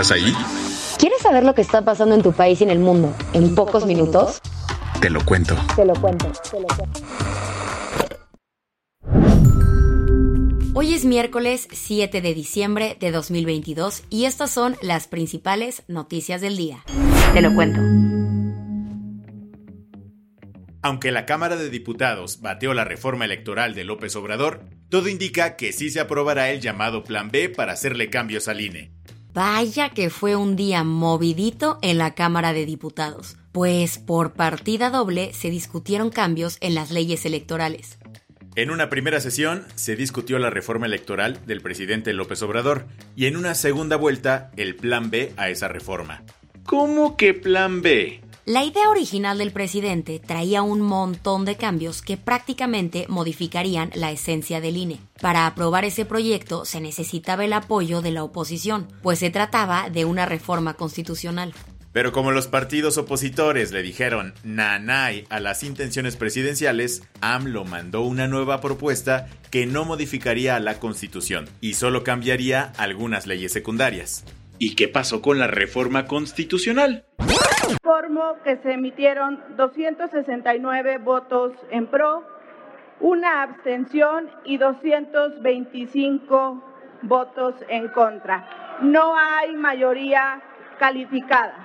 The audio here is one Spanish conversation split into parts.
¿Estás ahí? ¿Quieres saber lo que está pasando en tu país y en el mundo en, pocos, minutos? Te lo cuento. Te lo cuento. Te lo cuento. Hoy es miércoles 7 de diciembre de 2022 y estas son las principales noticias del día. Te lo cuento. Aunque la Cámara de Diputados bateó la reforma electoral de López Obrador, todo indica que sí se aprobará el llamado Plan B para hacerle cambios al INE. Vaya que fue un día movidito en la Cámara de Diputados, pues por partida doble se discutieron cambios en las leyes electorales. En una primera sesión se discutió la reforma electoral del presidente López Obrador y en una segunda vuelta el plan B a esa reforma. ¿Cómo que plan B? La idea original del presidente traía un montón de cambios que prácticamente modificarían la esencia del INE. Para aprobar ese proyecto se necesitaba el apoyo de la oposición, pues se trataba de una reforma constitucional. Pero como los partidos opositores le dijeron nanay a las intenciones presidenciales, AMLO mandó una nueva propuesta que no modificaría la constitución y solo cambiaría algunas leyes secundarias. ¿Y qué pasó con la reforma constitucional? Informo que se emitieron 269 votos en pro, una abstención y 225 votos en contra. No hay mayoría calificada.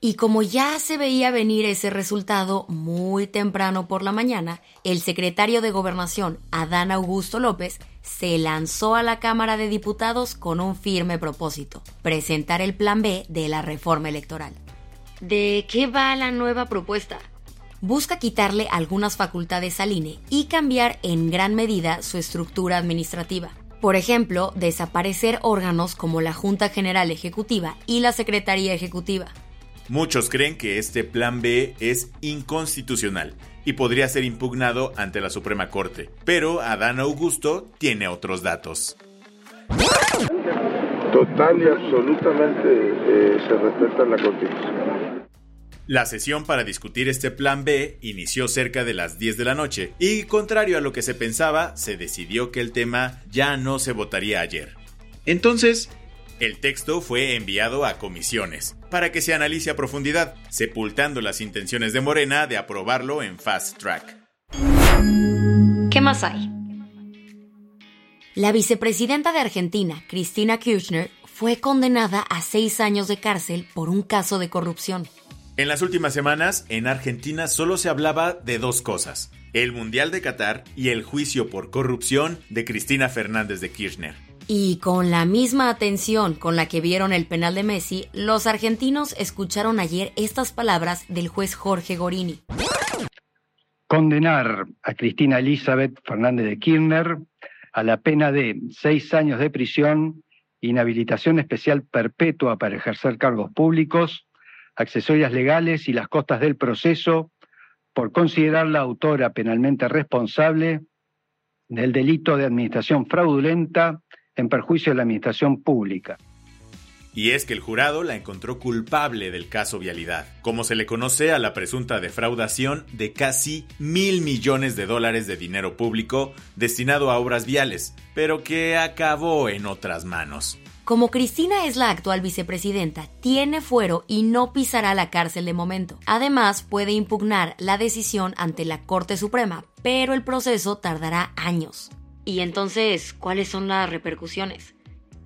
Y como ya se veía venir ese resultado muy temprano por la mañana, el secretario de Gobernación, Adán Augusto López, se lanzó a la Cámara de Diputados con un firme propósito, presentar el plan B de la reforma electoral. ¿De qué va la nueva propuesta? Busca quitarle algunas facultades al INE y cambiar en gran medida su estructura administrativa. Por ejemplo, desaparecer órganos como la Junta General Ejecutiva y la Secretaría Ejecutiva. Muchos creen que este plan B es inconstitucional y podría ser impugnado ante la Suprema Corte, pero Adán Augusto tiene otros datos. Total y absolutamente eh, se respeta la Constitución. La sesión para discutir este plan B inició cerca de las 10 de la noche y, contrario a lo que se pensaba, se decidió que el tema ya no se votaría ayer. Entonces, el texto fue enviado a comisiones para que se analice a profundidad, sepultando las intenciones de Morena de aprobarlo en fast track. ¿Qué más hay? La vicepresidenta de Argentina, Cristina Kirchner, fue condenada a seis años de cárcel por un caso de corrupción. En las últimas semanas, en Argentina solo se hablaba de dos cosas, el Mundial de Qatar y el juicio por corrupción de Cristina Fernández de Kirchner. Y con la misma atención con la que vieron el penal de Messi, los argentinos escucharon ayer estas palabras del juez Jorge Gorini. Condenar a Cristina Elizabeth Fernández de Kirchner a la pena de seis años de prisión, inhabilitación especial perpetua para ejercer cargos públicos, accesorias legales y las costas del proceso por considerarla autora penalmente responsable del delito de administración fraudulenta en perjuicio de la administración pública. Y es que el jurado la encontró culpable del caso Vialidad, como se le conoce a la presunta defraudación de casi mil millones de dólares de dinero público destinado a obras viales, pero que acabó en otras manos. Como Cristina es la actual vicepresidenta, tiene fuero y no pisará la cárcel de momento. Además, puede impugnar la decisión ante la Corte Suprema, pero el proceso tardará años. Y entonces, ¿cuáles son las repercusiones?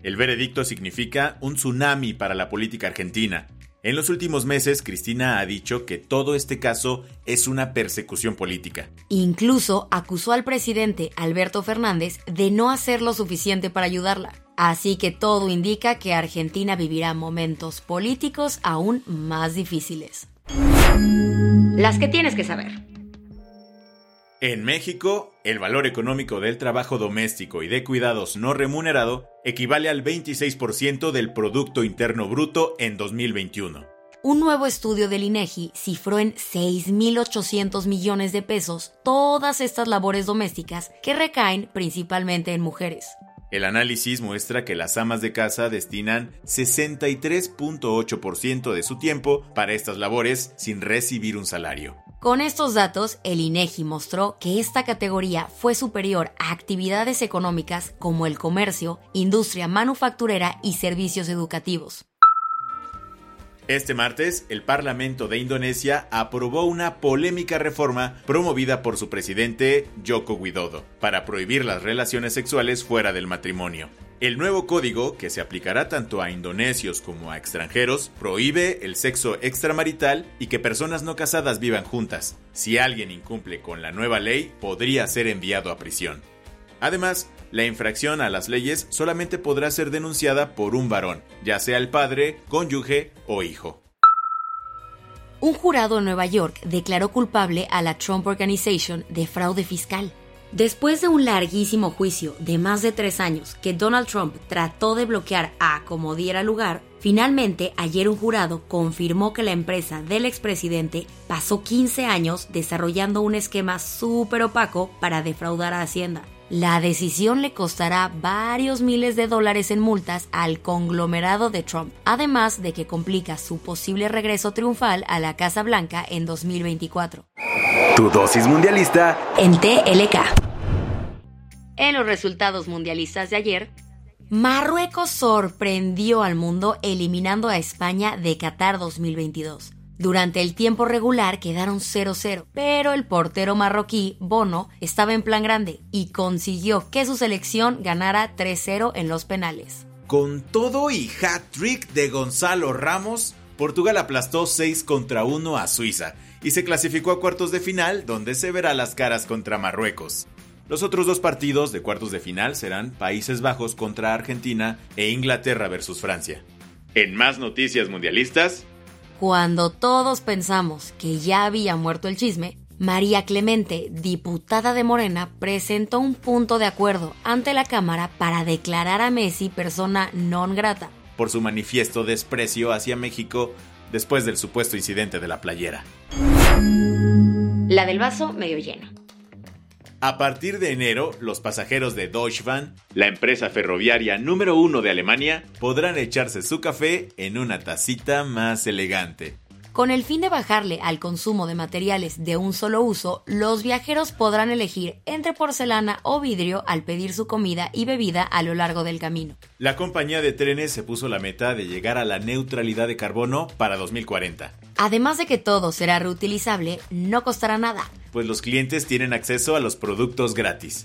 El veredicto significa un tsunami para la política argentina. En los últimos meses, Cristina ha dicho que todo este caso es una persecución política. Incluso acusó al presidente Alberto Fernández de no hacer lo suficiente para ayudarla. Así que todo indica que Argentina vivirá momentos políticos aún más difíciles. Las que tienes que saber. En México, el valor económico del trabajo doméstico y de cuidados no remunerado equivale al 26% del Producto Interno Bruto en 2021. Un nuevo estudio del INEGI cifró en 6.800 millones de pesos todas estas labores domésticas que recaen principalmente en mujeres. El análisis muestra que las amas de casa destinan 63.8% de su tiempo para estas labores sin recibir un salario. Con estos datos, el INEGI mostró que esta categoría fue superior a actividades económicas como el comercio, industria manufacturera y servicios educativos. Este martes, el Parlamento de Indonesia aprobó una polémica reforma promovida por su presidente Joko Widodo para prohibir las relaciones sexuales fuera del matrimonio. El nuevo código, que se aplicará tanto a indonesios como a extranjeros, prohíbe el sexo extramarital y que personas no casadas vivan juntas. Si alguien incumple con la nueva ley, podría ser enviado a prisión. Además, la infracción a las leyes solamente podrá ser denunciada por un varón, ya sea el padre, cónyuge o hijo. Un jurado en Nueva York declaró culpable a la Trump Organization de fraude fiscal. Después de un larguísimo juicio de más de tres años que Donald Trump trató de bloquear a como diera lugar, finalmente ayer un jurado confirmó que la empresa del expresidente pasó 15 años desarrollando un esquema súper opaco para defraudar a Hacienda. La decisión le costará varios miles de dólares en multas al conglomerado de Trump, además de que complica su posible regreso triunfal a la Casa Blanca en 2024. Tu dosis mundialista en TLK. En los resultados mundialistas de ayer, Marruecos sorprendió al mundo eliminando a España de Qatar 2022. Durante el tiempo regular quedaron 0-0, pero el portero marroquí, Bono, estaba en plan grande y consiguió que su selección ganara 3-0 en los penales. Con todo y hat-trick de Gonzalo Ramos, Portugal aplastó 6 contra 1 a Suiza y se clasificó a cuartos de final donde se verá las caras contra Marruecos. Los otros dos partidos de cuartos de final serán Países Bajos contra Argentina e Inglaterra versus Francia. En más noticias mundialistas. Cuando todos pensamos que ya había muerto el chisme, María Clemente, diputada de Morena, presentó un punto de acuerdo ante la Cámara para declarar a Messi persona non grata. Por su manifiesto desprecio hacia México después del supuesto incidente de la playera. La del vaso medio lleno. A partir de enero, los pasajeros de Deutsche Bahn, la empresa ferroviaria número uno de Alemania, podrán echarse su café en una tacita más elegante. Con el fin de bajarle al consumo de materiales de un solo uso, los viajeros podrán elegir entre porcelana o vidrio al pedir su comida y bebida a lo largo del camino. La compañía de trenes se puso la meta de llegar a la neutralidad de carbono para 2040. Además de que todo será reutilizable, no costará nada. Pues los clientes tienen acceso a los productos gratis.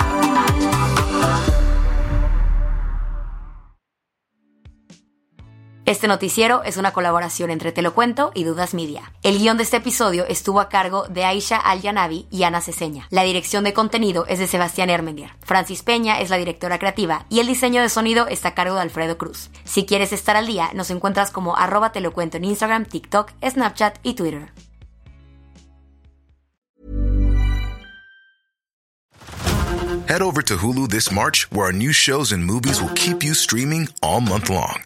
Este noticiero es una colaboración entre Te lo cuento y Dudas Media. El guion de este episodio estuvo a cargo de Aisha Al-Yanabi y Ana Ceseña. La dirección de contenido es de Sebastián Ermenguer. Francis Peña es la directora creativa y el diseño de sonido está a cargo de Alfredo Cruz. Si quieres estar al día, nos encuentras como arroba te en Instagram, TikTok, Snapchat y Twitter. Head over to Hulu this March, where our new shows and movies will keep you streaming all month long.